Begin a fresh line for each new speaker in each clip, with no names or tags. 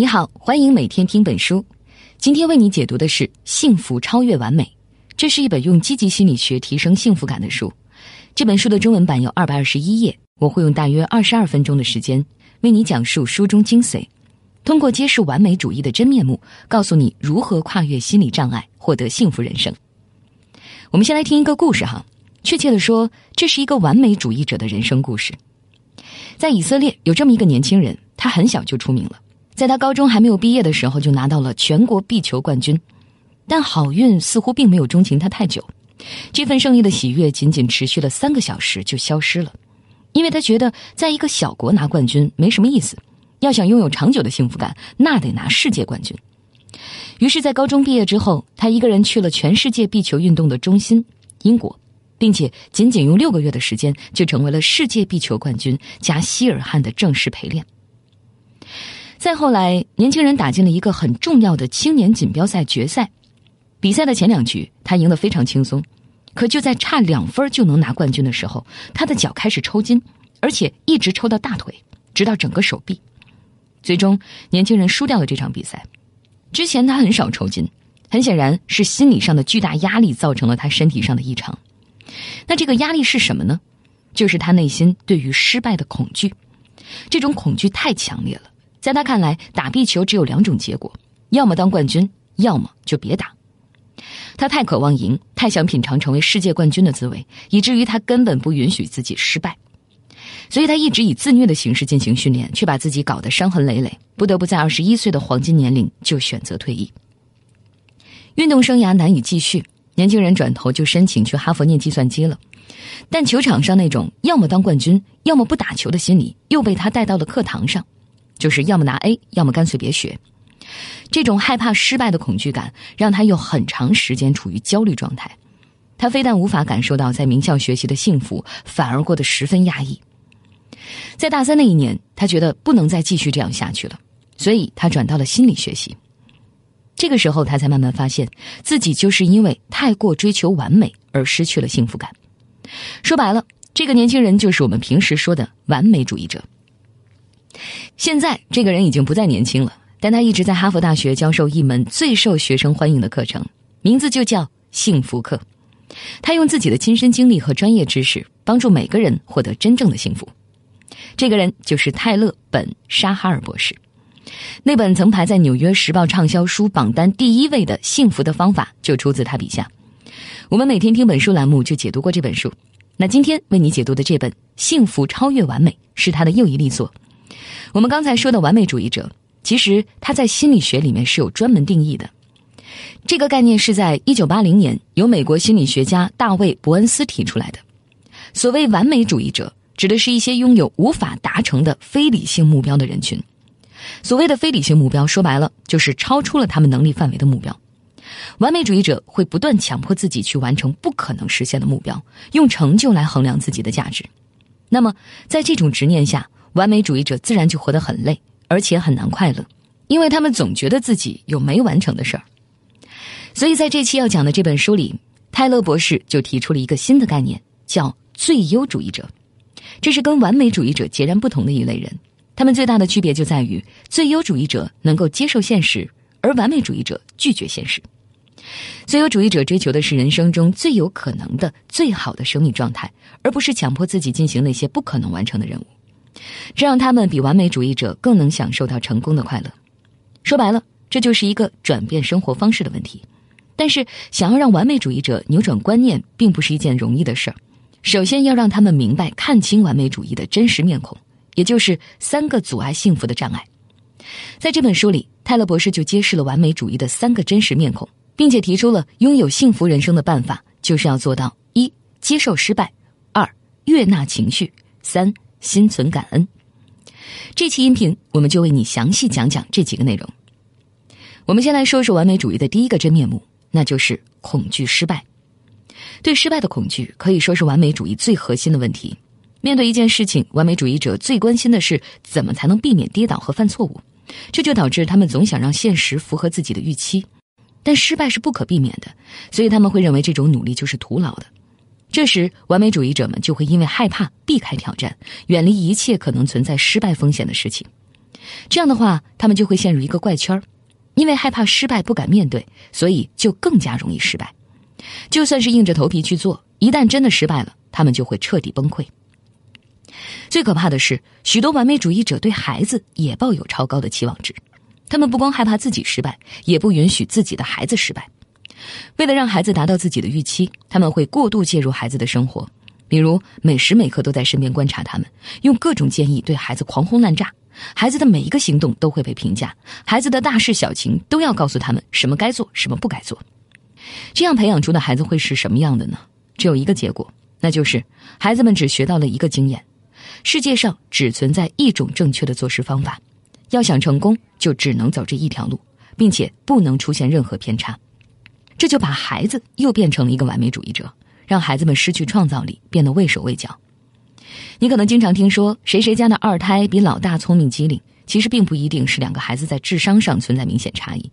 你好，欢迎每天听本书。今天为你解读的是《幸福超越完美》，这是一本用积极心理学提升幸福感的书。这本书的中文版有二百二十一页，我会用大约二十二分钟的时间为你讲述书中精髓，通过揭示完美主义的真面目，告诉你如何跨越心理障碍，获得幸福人生。我们先来听一个故事哈，确切的说，这是一个完美主义者的人生故事。在以色列有这么一个年轻人，他很小就出名了。在他高中还没有毕业的时候，就拿到了全国壁球冠军，但好运似乎并没有钟情他太久。这份胜利的喜悦仅仅持续了三个小时就消失了，因为他觉得在一个小国拿冠军没什么意思，要想拥有长久的幸福感，那得拿世界冠军。于是，在高中毕业之后，他一个人去了全世界壁球运动的中心——英国，并且仅仅用六个月的时间就成为了世界壁球冠军加希尔汉的正式陪练。再后来，年轻人打进了一个很重要的青年锦标赛决赛。比赛的前两局，他赢得非常轻松。可就在差两分就能拿冠军的时候，他的脚开始抽筋，而且一直抽到大腿，直到整个手臂。最终，年轻人输掉了这场比赛。之前他很少抽筋，很显然是心理上的巨大压力造成了他身体上的异常。那这个压力是什么呢？就是他内心对于失败的恐惧。这种恐惧太强烈了。在他看来，打壁球只有两种结果：要么当冠军，要么就别打。他太渴望赢，太想品尝成为世界冠军的滋味，以至于他根本不允许自己失败。所以他一直以自虐的形式进行训练，却把自己搞得伤痕累累，不得不在二十一岁的黄金年龄就选择退役。运动生涯难以继续，年轻人转头就申请去哈佛念计算机了。但球场上那种要么当冠军，要么不打球的心理，又被他带到了课堂上。就是要么拿 A，要么干脆别学。这种害怕失败的恐惧感，让他有很长时间处于焦虑状态。他非但无法感受到在名校学习的幸福，反而过得十分压抑。在大三那一年，他觉得不能再继续这样下去了，所以他转到了心理学习。这个时候，他才慢慢发现自己就是因为太过追求完美而失去了幸福感。说白了，这个年轻人就是我们平时说的完美主义者。现在这个人已经不再年轻了，但他一直在哈佛大学教授一门最受学生欢迎的课程，名字就叫幸福课。他用自己的亲身经历和专业知识，帮助每个人获得真正的幸福。这个人就是泰勒·本·沙哈尔博士。那本曾排在《纽约时报》畅销书榜单第一位的《幸福的方法》就出自他笔下。我们每天听本书栏目就解读过这本书。那今天为你解读的这本《幸福超越完美》是他的又一力作。我们刚才说的完美主义者，其实他在心理学里面是有专门定义的。这个概念是在一九八零年由美国心理学家大卫·伯恩斯提出来的。所谓完美主义者，指的是一些拥有无法达成的非理性目标的人群。所谓的非理性目标，说白了就是超出了他们能力范围的目标。完美主义者会不断强迫自己去完成不可能实现的目标，用成就来衡量自己的价值。那么，在这种执念下，完美主义者自然就活得很累，而且很难快乐，因为他们总觉得自己有没完成的事儿。所以在这期要讲的这本书里，泰勒博士就提出了一个新的概念，叫最优主义者。这是跟完美主义者截然不同的一类人。他们最大的区别就在于，最优主义者能够接受现实，而完美主义者拒绝现实。最优主义者追求的是人生中最有可能的、最好的生命状态，而不是强迫自己进行那些不可能完成的任务。这让他们比完美主义者更能享受到成功的快乐。说白了，这就是一个转变生活方式的问题。但是，想要让完美主义者扭转观念，并不是一件容易的事儿。首先要让他们明白、看清完美主义的真实面孔，也就是三个阻碍幸福的障碍。在这本书里，泰勒博士就揭示了完美主义的三个真实面孔，并且提出了拥有幸福人生的办法，就是要做到：一、接受失败；二、悦纳情绪；三。心存感恩。这期音频，我们就为你详细讲讲这几个内容。我们先来说说完美主义的第一个真面目，那就是恐惧失败。对失败的恐惧可以说是完美主义最核心的问题。面对一件事情，完美主义者最关心的是怎么才能避免跌倒和犯错误，这就导致他们总想让现实符合自己的预期。但失败是不可避免的，所以他们会认为这种努力就是徒劳的。这时，完美主义者们就会因为害怕避开挑战，远离一切可能存在失败风险的事情。这样的话，他们就会陷入一个怪圈儿，因为害怕失败不敢面对，所以就更加容易失败。就算是硬着头皮去做，一旦真的失败了，他们就会彻底崩溃。最可怕的是，许多完美主义者对孩子也抱有超高的期望值，他们不光害怕自己失败，也不允许自己的孩子失败。为了让孩子达到自己的预期，他们会过度介入孩子的生活，比如每时每刻都在身边观察他们，用各种建议对孩子狂轰滥炸。孩子的每一个行动都会被评价，孩子的大事小情都要告诉他们什么该做，什么不该做。这样培养出的孩子会是什么样的呢？只有一个结果，那就是孩子们只学到了一个经验：世界上只存在一种正确的做事方法，要想成功，就只能走这一条路，并且不能出现任何偏差。这就把孩子又变成了一个完美主义者，让孩子们失去创造力，变得畏手畏脚。你可能经常听说谁谁家的二胎比老大聪明机灵，其实并不一定是两个孩子在智商上存在明显差异，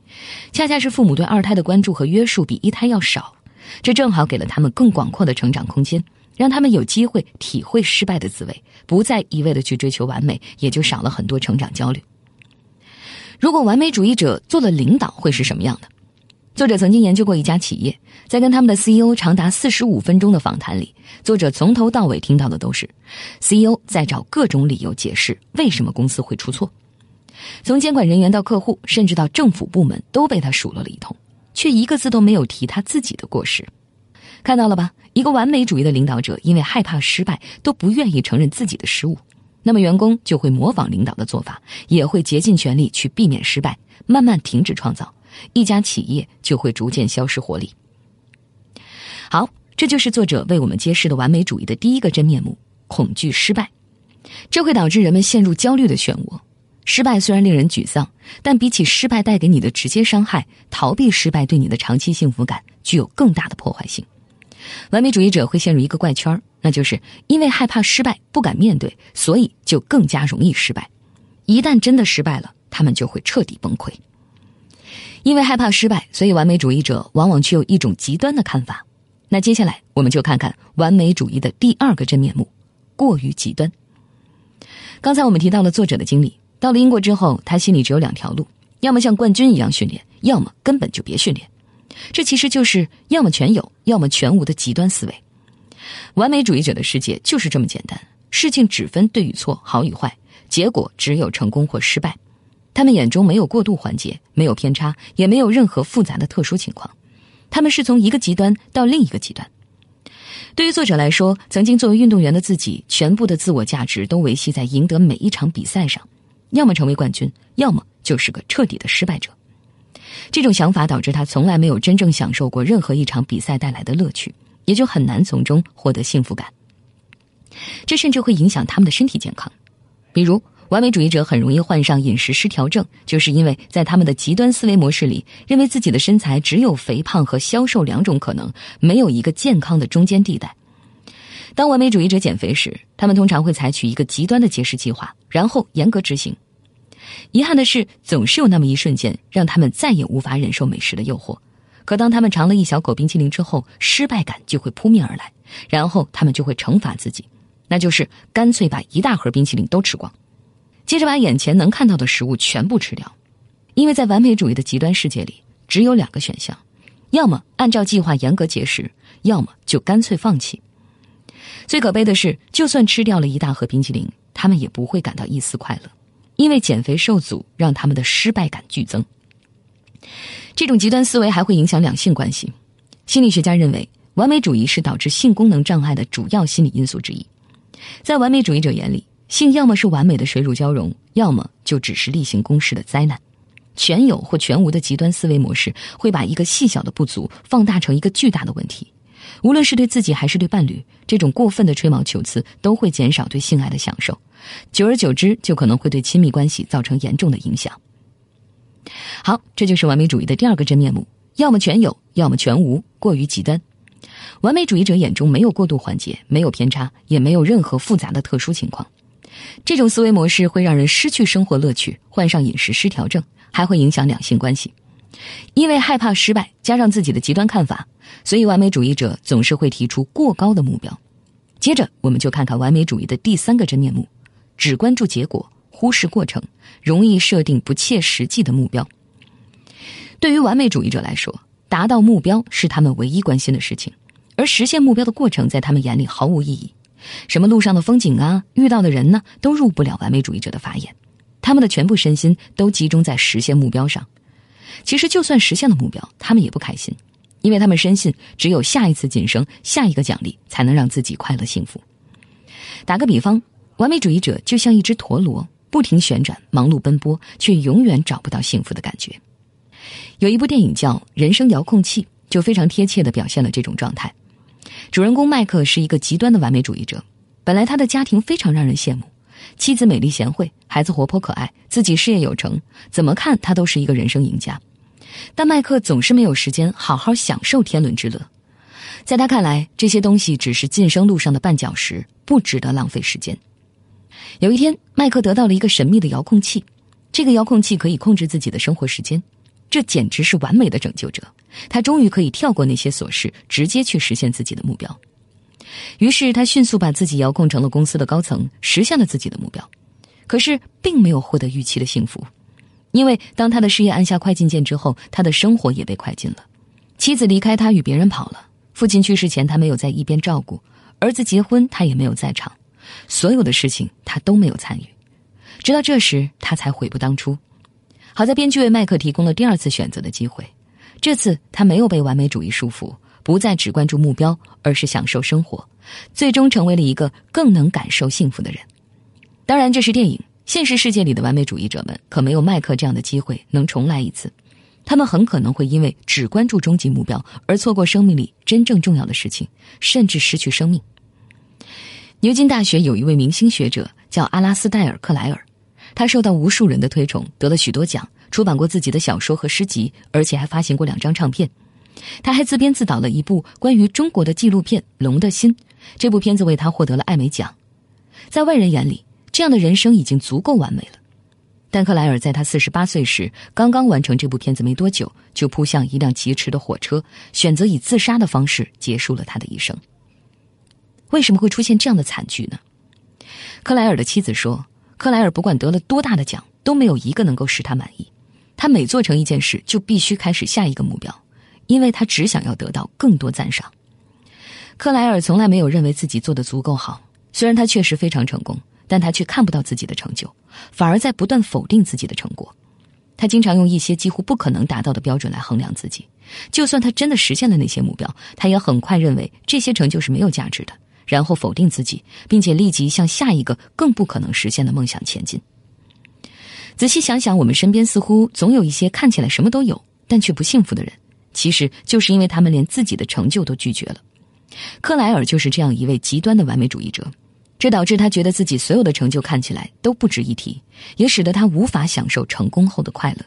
恰恰是父母对二胎的关注和约束比一胎要少，这正好给了他们更广阔的成长空间，让他们有机会体会失败的滋味，不再一味的去追求完美，也就少了很多成长焦虑。如果完美主义者做了领导，会是什么样的？作者曾经研究过一家企业，在跟他们的 CEO 长达四十五分钟的访谈里，作者从头到尾听到的都是 CEO 在找各种理由解释为什么公司会出错。从监管人员到客户，甚至到政府部门，都被他数落了一通，却一个字都没有提他自己的过失。看到了吧？一个完美主义的领导者，因为害怕失败，都不愿意承认自己的失误，那么员工就会模仿领导的做法，也会竭尽全力去避免失败，慢慢停止创造。一家企业就会逐渐消失活力。好，这就是作者为我们揭示的完美主义的第一个真面目：恐惧失败。这会导致人们陷入焦虑的漩涡。失败虽然令人沮丧，但比起失败带给你的直接伤害，逃避失败对你的长期幸福感具有更大的破坏性。完美主义者会陷入一个怪圈，那就是因为害怕失败不敢面对，所以就更加容易失败。一旦真的失败了，他们就会彻底崩溃。因为害怕失败，所以完美主义者往往具有一种极端的看法。那接下来，我们就看看完美主义的第二个真面目——过于极端。刚才我们提到了作者的经历，到了英国之后，他心里只有两条路：要么像冠军一样训练，要么根本就别训练。这其实就是要么全有，要么全无的极端思维。完美主义者的世界就是这么简单，事情只分对与错、好与坏，结果只有成功或失败。他们眼中没有过渡环节，没有偏差，也没有任何复杂的特殊情况。他们是从一个极端到另一个极端。对于作者来说，曾经作为运动员的自己，全部的自我价值都维系在赢得每一场比赛上，要么成为冠军，要么就是个彻底的失败者。这种想法导致他从来没有真正享受过任何一场比赛带来的乐趣，也就很难从中获得幸福感。这甚至会影响他们的身体健康，比如。完美主义者很容易患上饮食失调症，就是因为在他们的极端思维模式里，认为自己的身材只有肥胖和消瘦两种可能，没有一个健康的中间地带。当完美主义者减肥时，他们通常会采取一个极端的节食计划，然后严格执行。遗憾的是，总是有那么一瞬间，让他们再也无法忍受美食的诱惑。可当他们尝了一小口冰淇淋之后，失败感就会扑面而来，然后他们就会惩罚自己，那就是干脆把一大盒冰淇淋都吃光。接着把眼前能看到的食物全部吃掉，因为在完美主义的极端世界里，只有两个选项：要么按照计划严格节食，要么就干脆放弃。最可悲的是，就算吃掉了一大盒冰淇淋，他们也不会感到一丝快乐，因为减肥受阻让他们的失败感剧增。这种极端思维还会影响两性关系。心理学家认为，完美主义是导致性功能障碍的主要心理因素之一。在完美主义者眼里，性要么是完美的水乳交融，要么就只是例行公事的灾难。全有或全无的极端思维模式会把一个细小的不足放大成一个巨大的问题。无论是对自己还是对伴侣，这种过分的吹毛求疵都会减少对性爱的享受，久而久之就可能会对亲密关系造成严重的影响。好，这就是完美主义的第二个真面目：要么全有，要么全无，过于极端。完美主义者眼中没有过度环节，没有偏差，也没有任何复杂的特殊情况。这种思维模式会让人失去生活乐趣，患上饮食失调症，还会影响两性关系。因为害怕失败，加上自己的极端看法，所以完美主义者总是会提出过高的目标。接着，我们就看看完美主义的第三个真面目：只关注结果，忽视过程，容易设定不切实际的目标。对于完美主义者来说，达到目标是他们唯一关心的事情，而实现目标的过程在他们眼里毫无意义。什么路上的风景啊，遇到的人呢，都入不了完美主义者的法眼。他们的全部身心都集中在实现目标上。其实，就算实现了目标，他们也不开心，因为他们深信只有下一次晋升、下一个奖励，才能让自己快乐幸福。打个比方，完美主义者就像一只陀螺，不停旋转，忙碌奔波，却永远找不到幸福的感觉。有一部电影叫《人生遥控器》，就非常贴切地表现了这种状态。主人公麦克是一个极端的完美主义者，本来他的家庭非常让人羡慕，妻子美丽贤惠，孩子活泼可爱，自己事业有成，怎么看他都是一个人生赢家。但麦克总是没有时间好好享受天伦之乐，在他看来，这些东西只是晋升路上的绊脚石，不值得浪费时间。有一天，麦克得到了一个神秘的遥控器，这个遥控器可以控制自己的生活时间。这简直是完美的拯救者，他终于可以跳过那些琐事，直接去实现自己的目标。于是他迅速把自己遥控成了公司的高层，实现了自己的目标。可是并没有获得预期的幸福，因为当他的事业按下快进键之后，他的生活也被快进了。妻子离开他与别人跑了，父亲去世前他没有在一边照顾，儿子结婚他也没有在场，所有的事情他都没有参与。直到这时，他才悔不当初。好在编剧为麦克提供了第二次选择的机会，这次他没有被完美主义束缚，不再只关注目标，而是享受生活，最终成为了一个更能感受幸福的人。当然，这是电影，现实世界里的完美主义者们可没有麦克这样的机会能重来一次，他们很可能会因为只关注终极目标而错过生命里真正重要的事情，甚至失去生命。牛津大学有一位明星学者叫阿拉斯戴尔·克莱尔。他受到无数人的推崇，得了许多奖，出版过自己的小说和诗集，而且还发行过两张唱片。他还自编自导了一部关于中国的纪录片《龙的心》，这部片子为他获得了艾美奖。在外人眼里，这样的人生已经足够完美了。但克莱尔在他四十八岁时，刚刚完成这部片子没多久，就扑向一辆疾驰的火车，选择以自杀的方式结束了他的一生。为什么会出现这样的惨剧呢？克莱尔的妻子说。克莱尔不管得了多大的奖，都没有一个能够使他满意。他每做成一件事，就必须开始下一个目标，因为他只想要得到更多赞赏。克莱尔从来没有认为自己做的足够好，虽然他确实非常成功，但他却看不到自己的成就，反而在不断否定自己的成果。他经常用一些几乎不可能达到的标准来衡量自己，就算他真的实现了那些目标，他也很快认为这些成就是没有价值的。然后否定自己，并且立即向下一个更不可能实现的梦想前进。仔细想想，我们身边似乎总有一些看起来什么都有，但却不幸福的人，其实就是因为他们连自己的成就都拒绝了。克莱尔就是这样一位极端的完美主义者，这导致他觉得自己所有的成就看起来都不值一提，也使得他无法享受成功后的快乐。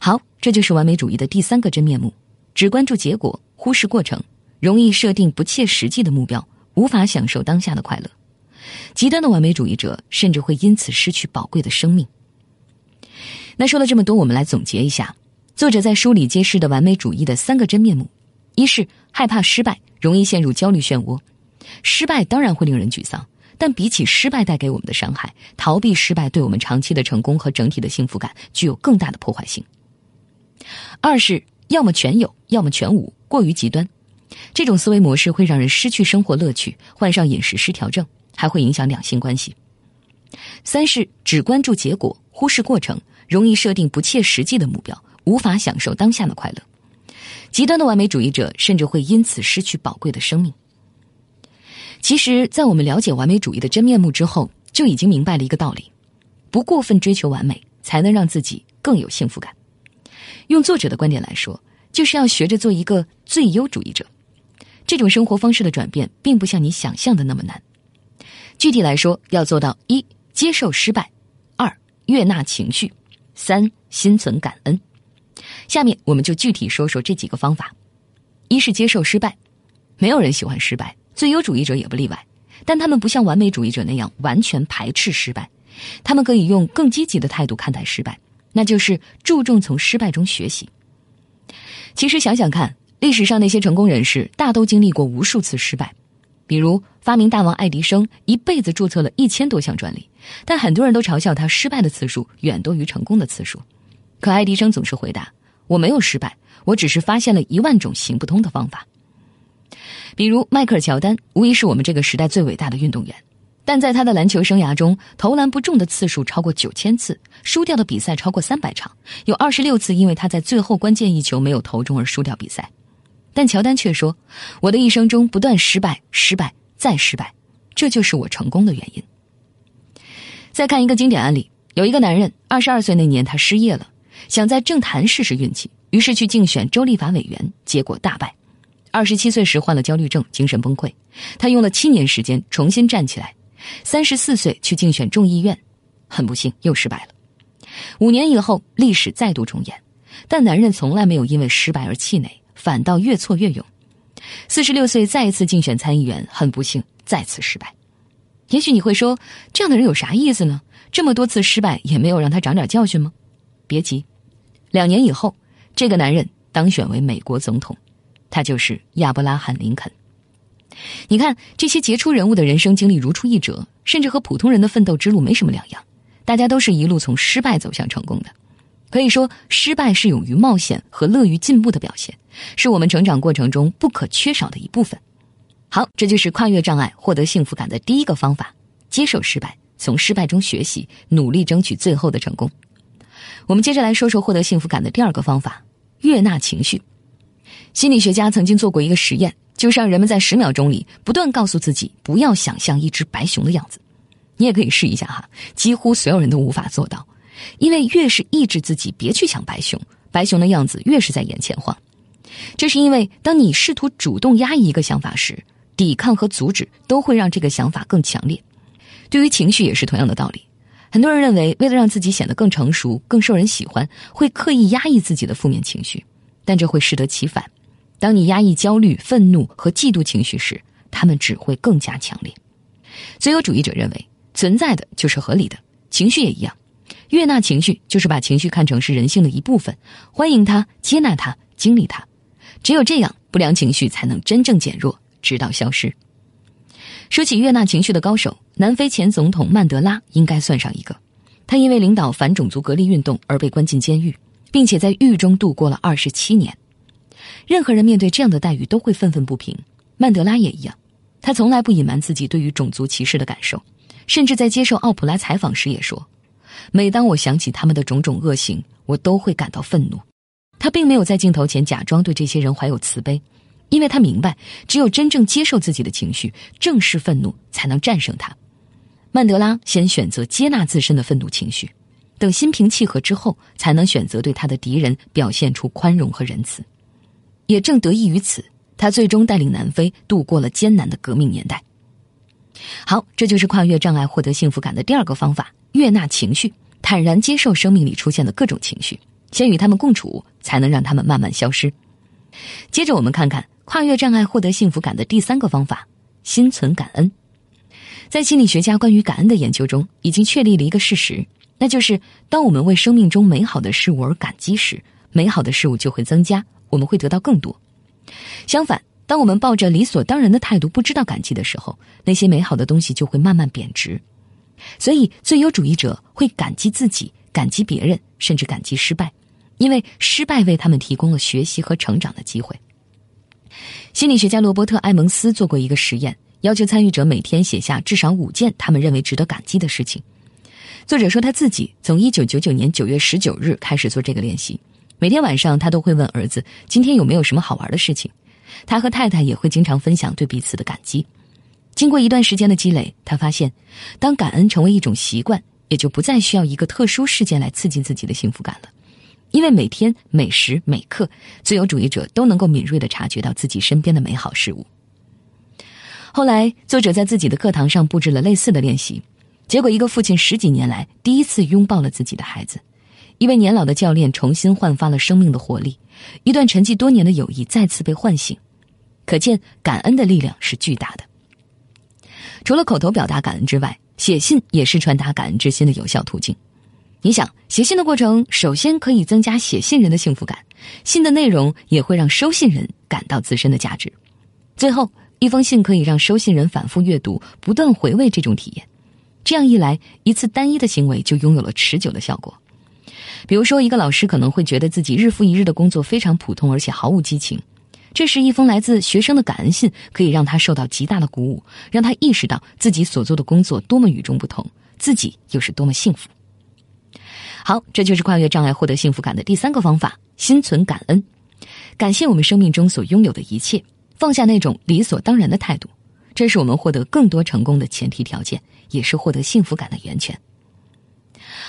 好，这就是完美主义的第三个真面目：只关注结果，忽视过程，容易设定不切实际的目标。无法享受当下的快乐，极端的完美主义者甚至会因此失去宝贵的生命。那说了这么多，我们来总结一下：作者在书里揭示的完美主义的三个真面目，一是害怕失败，容易陷入焦虑漩涡。失败当然会令人沮丧，但比起失败带给我们的伤害，逃避失败对我们长期的成功和整体的幸福感具有更大的破坏性。二是要么全有，要么全无，过于极端。这种思维模式会让人失去生活乐趣，患上饮食失调症，还会影响两性关系。三是只关注结果，忽视过程，容易设定不切实际的目标，无法享受当下的快乐。极端的完美主义者甚至会因此失去宝贵的生命。其实，在我们了解完美主义的真面目之后，就已经明白了一个道理：不过分追求完美，才能让自己更有幸福感。用作者的观点来说，就是要学着做一个最优主义者。这种生活方式的转变，并不像你想象的那么难。具体来说，要做到：一、接受失败；二、悦纳情绪；三、心存感恩。下面我们就具体说说这几个方法。一是接受失败，没有人喜欢失败，最优主义者也不例外。但他们不像完美主义者那样完全排斥失败，他们可以用更积极的态度看待失败，那就是注重从失败中学习。其实想想看。历史上那些成功人士大都经历过无数次失败，比如发明大王爱迪生一辈子注册了一千多项专利，但很多人都嘲笑他失败的次数远多于成功的次数。可爱迪生总是回答：“我没有失败，我只是发现了一万种行不通的方法。”比如迈克尔乔丹，无疑是我们这个时代最伟大的运动员，但在他的篮球生涯中，投篮不中的次数超过九千次，输掉的比赛超过三百场，有二十六次因为他在最后关键一球没有投中而输掉比赛。但乔丹却说：“我的一生中不断失败，失败再失败，这就是我成功的原因。”再看一个经典案例，有一个男人，二十二岁那年他失业了，想在政坛试试运气，于是去竞选州立法委员，结果大败。二十七岁时患了焦虑症，精神崩溃，他用了七年时间重新站起来。三十四岁去竞选众议院，很不幸又失败了。五年以后，历史再度重演，但男人从来没有因为失败而气馁。反倒越挫越勇。四十六岁再一次竞选参议员，很不幸再次失败。也许你会说，这样的人有啥意思呢？这么多次失败也没有让他长点教训吗？别急，两年以后，这个男人当选为美国总统，他就是亚伯拉罕·林肯。你看，这些杰出人物的人生经历如出一辙，甚至和普通人的奋斗之路没什么两样。大家都是一路从失败走向成功的。可以说，失败是勇于冒险和乐于进步的表现，是我们成长过程中不可缺少的一部分。好，这就是跨越障碍获得幸福感的第一个方法：接受失败，从失败中学习，努力争取最后的成功。我们接着来说说获得幸福感的第二个方法：悦纳情绪。心理学家曾经做过一个实验，就是让人们在十秒钟里不断告诉自己不要想象一只白熊的样子。你也可以试一下哈，几乎所有人都无法做到。因为越是抑制自己别去想白熊，白熊的样子越是在眼前晃。这是因为，当你试图主动压抑一个想法时，抵抗和阻止都会让这个想法更强烈。对于情绪也是同样的道理。很多人认为，为了让自己显得更成熟、更受人喜欢，会刻意压抑自己的负面情绪，但这会适得其反。当你压抑焦虑、愤怒和嫉妒情绪时，他们只会更加强烈。自由主义者认为，存在的就是合理的，情绪也一样。悦纳情绪，就是把情绪看成是人性的一部分，欢迎它，接纳它，经历它。只有这样，不良情绪才能真正减弱，直到消失。说起悦纳情绪的高手，南非前总统曼德拉应该算上一个。他因为领导反种族隔离运动而被关进监狱，并且在狱中度过了二十七年。任何人面对这样的待遇都会愤愤不平，曼德拉也一样。他从来不隐瞒自己对于种族歧视的感受，甚至在接受奥普拉采访时也说。每当我想起他们的种种恶行，我都会感到愤怒。他并没有在镜头前假装对这些人怀有慈悲，因为他明白，只有真正接受自己的情绪，正视愤怒，才能战胜它。曼德拉先选择接纳自身的愤怒情绪，等心平气和之后，才能选择对他的敌人表现出宽容和仁慈。也正得益于此，他最终带领南非度过了艰难的革命年代。好，这就是跨越障碍获得幸福感的第二个方法。悦纳情绪，坦然接受生命里出现的各种情绪，先与他们共处，才能让他们慢慢消失。接着，我们看看跨越障碍获得幸福感的第三个方法：心存感恩。在心理学家关于感恩的研究中，已经确立了一个事实，那就是当我们为生命中美好的事物而感激时，美好的事物就会增加，我们会得到更多。相反，当我们抱着理所当然的态度，不知道感激的时候，那些美好的东西就会慢慢贬值。所以，最优主义者会感激自己，感激别人，甚至感激失败，因为失败为他们提供了学习和成长的机会。心理学家罗伯特·埃蒙斯做过一个实验，要求参与者每天写下至少五件他们认为值得感激的事情。作者说，他自己从1999年9月19日开始做这个练习，每天晚上他都会问儿子今天有没有什么好玩的事情。他和太太也会经常分享对彼此的感激。经过一段时间的积累，他发现，当感恩成为一种习惯，也就不再需要一个特殊事件来刺激自己的幸福感了，因为每天每时每刻，自由主义者都能够敏锐的察觉到自己身边的美好事物。后来，作者在自己的课堂上布置了类似的练习，结果一个父亲十几年来第一次拥抱了自己的孩子，一位年老的教练重新焕发了生命的活力，一段沉寂多年的友谊再次被唤醒，可见感恩的力量是巨大的。除了口头表达感恩之外，写信也是传达感恩之心的有效途径。你想，写信的过程首先可以增加写信人的幸福感，信的内容也会让收信人感到自身的价值。最后，一封信可以让收信人反复阅读，不断回味这种体验。这样一来，一次单一的行为就拥有了持久的效果。比如说，一个老师可能会觉得自己日复一日的工作非常普通，而且毫无激情。这是，一封来自学生的感恩信可以让他受到极大的鼓舞，让他意识到自己所做的工作多么与众不同，自己又是多么幸福。好，这就是跨越障碍获得幸福感的第三个方法：心存感恩，感谢我们生命中所拥有的一切，放下那种理所当然的态度。这是我们获得更多成功的前提条件，也是获得幸福感的源泉。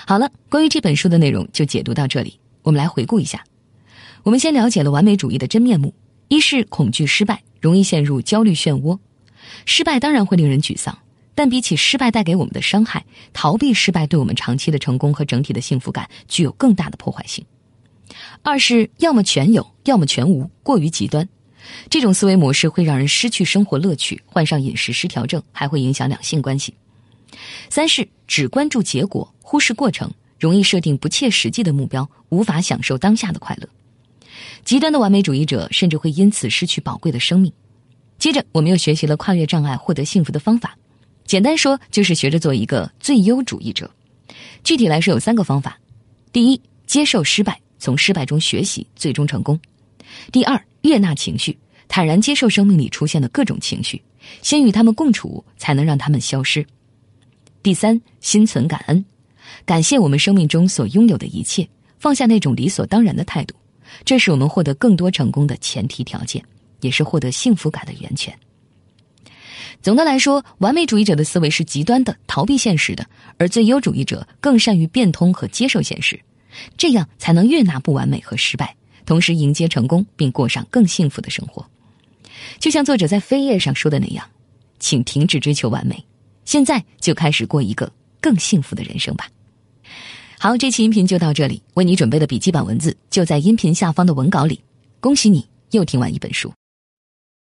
好了，关于这本书的内容就解读到这里。我们来回顾一下，我们先了解了完美主义的真面目：一是恐惧失败，容易陷入焦虑漩涡。失败当然会令人沮丧，但比起失败带给我们的伤害，逃避失败对我们长期的成功和整体的幸福感具有更大的破坏性。二是要么全有，要么全无，过于极端。这种思维模式会让人失去生活乐趣，患上饮食失调症，还会影响两性关系。三是只关注结果，忽视过程，容易设定不切实际的目标，无法享受当下的快乐。极端的完美主义者甚至会因此失去宝贵的生命。接着，我们又学习了跨越障碍获得幸福的方法。简单说，就是学着做一个最优主义者。具体来说，有三个方法：第一，接受失败，从失败中学习，最终成功；第二，悦纳情绪，坦然接受生命里出现的各种情绪，先与他们共处，才能让他们消失。第三，心存感恩，感谢我们生命中所拥有的一切，放下那种理所当然的态度，这是我们获得更多成功的前提条件，也是获得幸福感的源泉。总的来说，完美主义者的思维是极端的，逃避现实的；而最优主义者更善于变通和接受现实，这样才能悦纳不完美和失败，同时迎接成功，并过上更幸福的生活。就像作者在扉页上说的那样，请停止追求完美。现在就开始过一个更幸福的人生吧。好，这期音频就到这里，为你准备的笔记本文字就在音频下方的文稿里。恭喜你又听完一本书。